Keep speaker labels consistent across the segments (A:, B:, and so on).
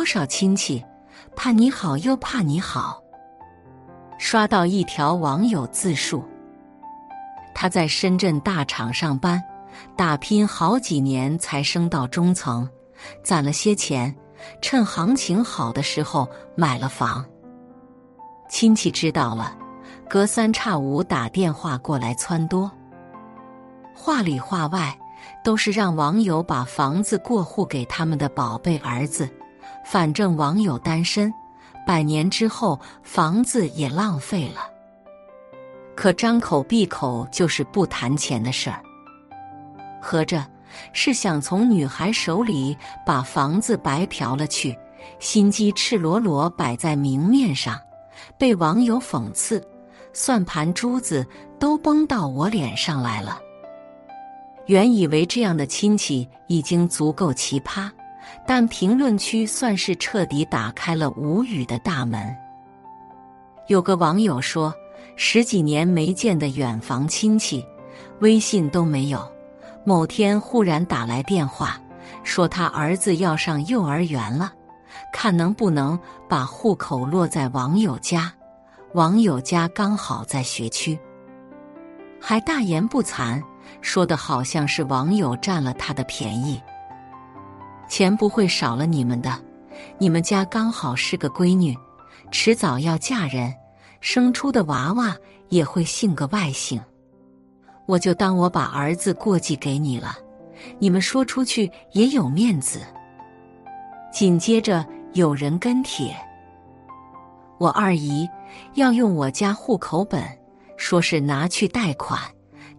A: 多少亲戚，怕你好又怕你好。刷到一条网友自述：他在深圳大厂上班，打拼好几年才升到中层，攒了些钱，趁行情好的时候买了房。亲戚知道了，隔三差五打电话过来撺掇，话里话外都是让网友把房子过户给他们的宝贝儿子。反正网友单身，百年之后房子也浪费了。可张口闭口就是不谈钱的事儿，合着是想从女孩手里把房子白嫖了去，心机赤裸裸摆在明面上，被网友讽刺，算盘珠子都崩到我脸上来了。原以为这样的亲戚已经足够奇葩。但评论区算是彻底打开了无语的大门。有个网友说，十几年没见的远房亲戚，微信都没有，某天忽然打来电话，说他儿子要上幼儿园了，看能不能把户口落在网友家，网友家刚好在学区，还大言不惭，说的好像是网友占了他的便宜。钱不会少了你们的，你们家刚好是个闺女，迟早要嫁人，生出的娃娃也会姓个外姓。我就当我把儿子过继给你了，你们说出去也有面子。紧接着有人跟帖，我二姨要用我家户口本，说是拿去贷款，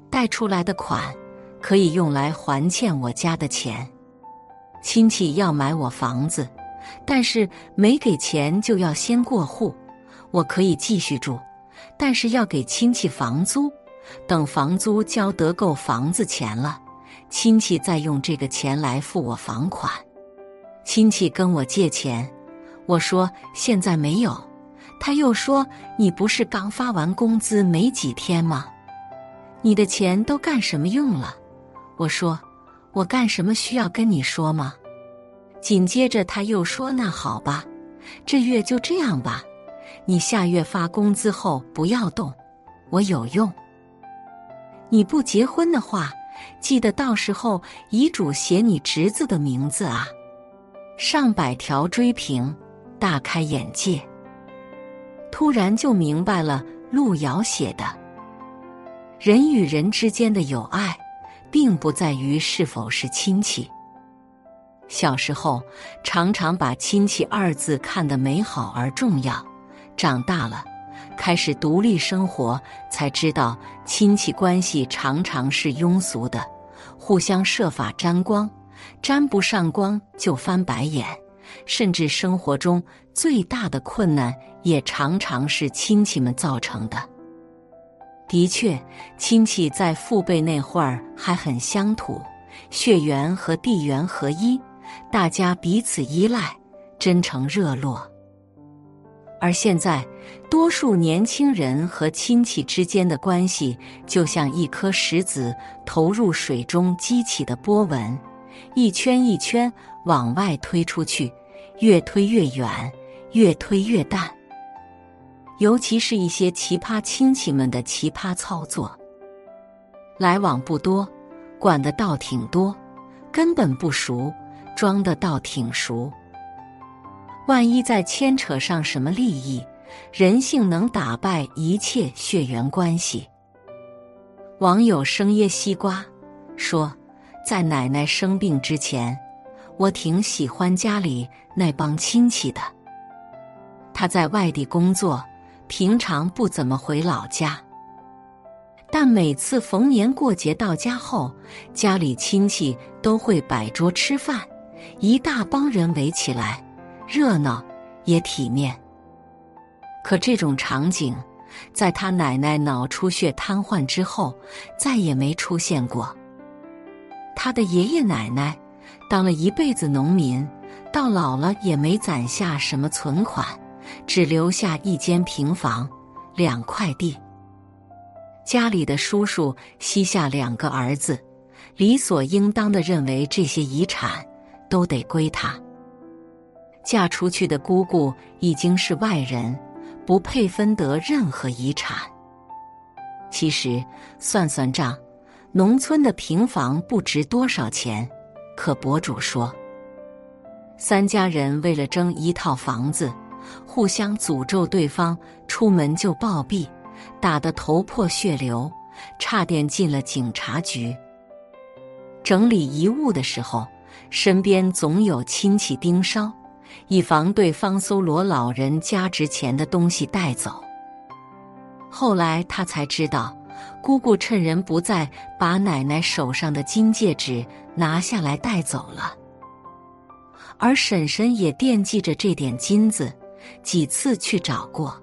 A: 贷出来的款可以用来还欠我家的钱。亲戚要买我房子，但是没给钱就要先过户。我可以继续住，但是要给亲戚房租。等房租交得够房子钱了，亲戚再用这个钱来付我房款。亲戚跟我借钱，我说现在没有。他又说你不是刚发完工资没几天吗？你的钱都干什么用了？我说。我干什么需要跟你说吗？紧接着他又说：“那好吧，这月就这样吧。你下月发工资后不要动，我有用。你不结婚的话，记得到时候遗嘱写你侄子的名字啊。”上百条追评，大开眼界。突然就明白了，路遥写的，人与人之间的友爱。并不在于是否是亲戚。小时候常常把“亲戚”二字看得美好而重要，长大了开始独立生活，才知道亲戚关系常常是庸俗的，互相设法沾光，沾不上光就翻白眼，甚至生活中最大的困难也常常是亲戚们造成的。的确，亲戚在父辈那会儿还很乡土，血缘和地缘合一，大家彼此依赖，真诚热络。而现在，多数年轻人和亲戚之间的关系，就像一颗石子投入水中激起的波纹，一圈一圈往外推出去，越推越远，越推越淡。尤其是一些奇葩亲戚们的奇葩操作，来往不多，管的倒挺多，根本不熟，装的倒挺熟。万一再牵扯上什么利益，人性能打败一切血缘关系。网友生椰西瓜说，在奶奶生病之前，我挺喜欢家里那帮亲戚的。他在外地工作。平常不怎么回老家，但每次逢年过节到家后，家里亲戚都会摆桌吃饭，一大帮人围起来，热闹也体面。可这种场景，在他奶奶脑出血瘫痪之后，再也没出现过。他的爷爷奶奶当了一辈子农民，到老了也没攒下什么存款。只留下一间平房，两块地。家里的叔叔膝下两个儿子，理所应当的认为这些遗产都得归他。嫁出去的姑姑已经是外人，不配分得任何遗产。其实算算账，农村的平房不值多少钱，可博主说，三家人为了争一套房子，互相诅咒对方，出门就暴毙，打得头破血流，差点进了警察局。整理遗物的时候，身边总有亲戚盯梢，以防对方搜罗老人家值钱的东西带走。后来他才知道，姑姑趁人不在，把奶奶手上的金戒指拿下来带走了。而婶婶也惦记着这点金子，几次去找过。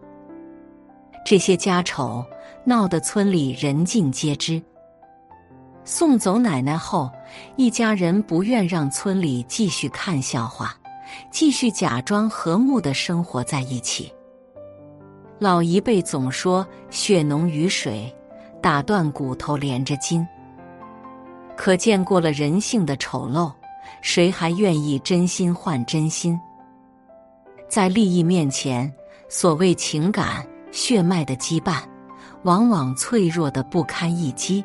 A: 这些家丑闹得村里人尽皆知。送走奶奶后，一家人不愿让村里继续看笑话，继续假装和睦的生活在一起。老一辈总说“血浓于水，打断骨头连着筋”，可见过了人性的丑陋，谁还愿意真心换真心？在利益面前，所谓情感、血脉的羁绊，往往脆弱的不堪一击。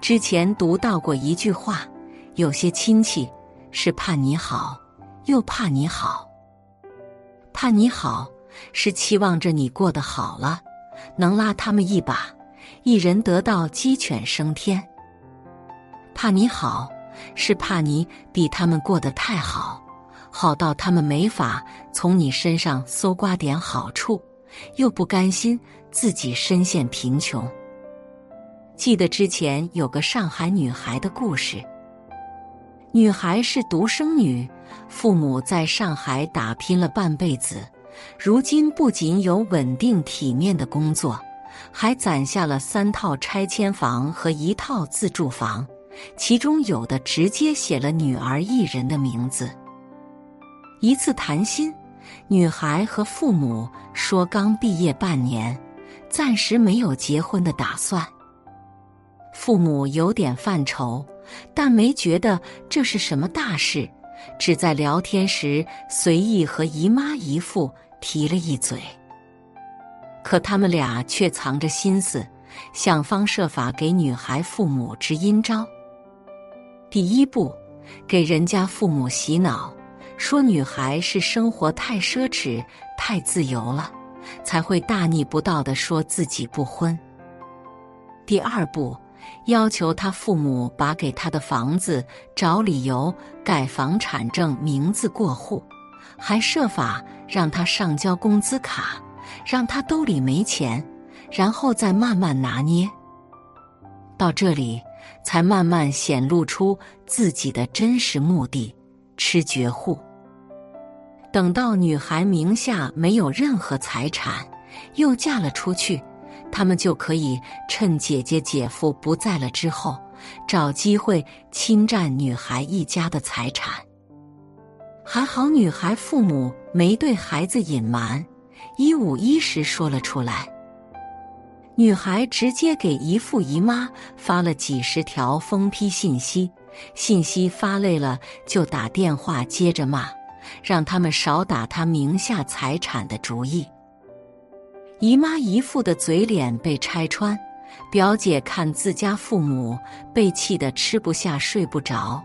A: 之前读到过一句话：有些亲戚是怕你好，又怕你好，怕你好。是期望着你过得好了，能拉他们一把，一人得道鸡犬升天。怕你好，是怕你比他们过得太好，好到他们没法从你身上搜刮点好处，又不甘心自己深陷贫穷。记得之前有个上海女孩的故事，女孩是独生女，父母在上海打拼了半辈子。如今不仅有稳定体面的工作，还攒下了三套拆迁房和一套自住房，其中有的直接写了女儿一人的名字。一次谈心，女孩和父母说刚毕业半年，暂时没有结婚的打算。父母有点犯愁，但没觉得这是什么大事，只在聊天时随意和姨妈姨父。提了一嘴，可他们俩却藏着心思，想方设法给女孩父母支阴招。第一步，给人家父母洗脑，说女孩是生活太奢侈、太自由了，才会大逆不道的说自己不婚。第二步，要求他父母把给他的房子找理由改房产证名字过户。还设法让他上交工资卡，让他兜里没钱，然后再慢慢拿捏。到这里，才慢慢显露出自己的真实目的——吃绝户。等到女孩名下没有任何财产，又嫁了出去，他们就可以趁姐姐姐夫不在了之后，找机会侵占女孩一家的财产。还好，女孩父母没对孩子隐瞒，一五一十说了出来。女孩直接给姨父姨妈发了几十条封批信息，信息发累了就打电话接着骂，让他们少打他名下财产的主意。姨妈姨父的嘴脸被拆穿，表姐看自家父母被气得吃不下睡不着，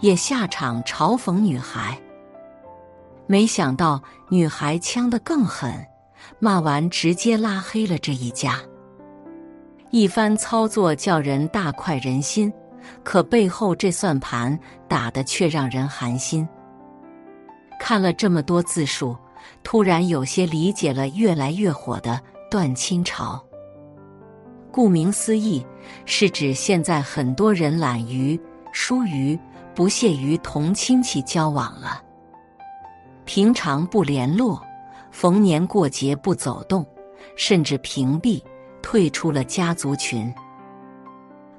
A: 也下场嘲讽女孩。没想到女孩呛得更狠，骂完直接拉黑了这一家。一番操作叫人大快人心，可背后这算盘打的却让人寒心。看了这么多字数，突然有些理解了越来越火的断亲潮。顾名思义，是指现在很多人懒于、疏于、不屑于同亲戚交往了。平常不联络，逢年过节不走动，甚至屏蔽、退出了家族群。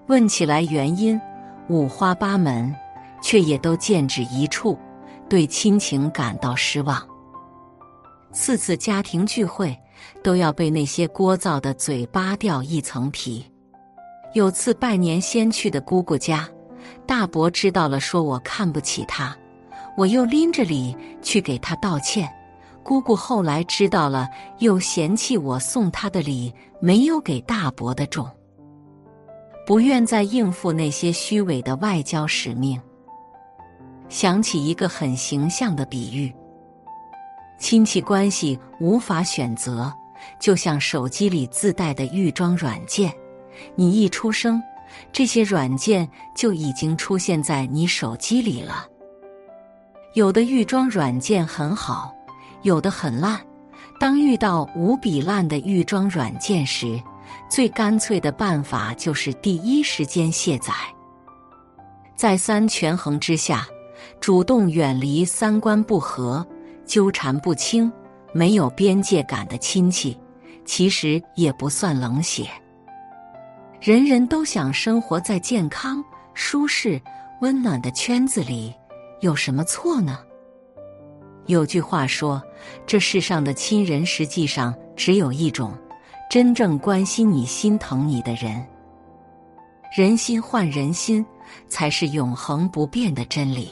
A: 问起来原因五花八门，却也都见指一处，对亲情感到失望。次次家庭聚会都要被那些聒噪的嘴扒掉一层皮。有次拜年先去的姑姑家，大伯知道了，说我看不起他。我又拎着礼去给他道歉。姑姑后来知道了，又嫌弃我送她的礼没有给大伯的重，不愿再应付那些虚伪的外交使命。想起一个很形象的比喻：亲戚关系无法选择，就像手机里自带的预装软件，你一出生，这些软件就已经出现在你手机里了。有的预装软件很好。有的很烂，当遇到无比烂的预装软件时，最干脆的办法就是第一时间卸载。再三权衡之下，主动远离三观不合、纠缠不清、没有边界感的亲戚，其实也不算冷血。人人都想生活在健康、舒适、温暖的圈子里，有什么错呢？有句话说：“这世上的亲人，实际上只有一种，真正关心你、心疼你的人。人心换人心，才是永恒不变的真理。”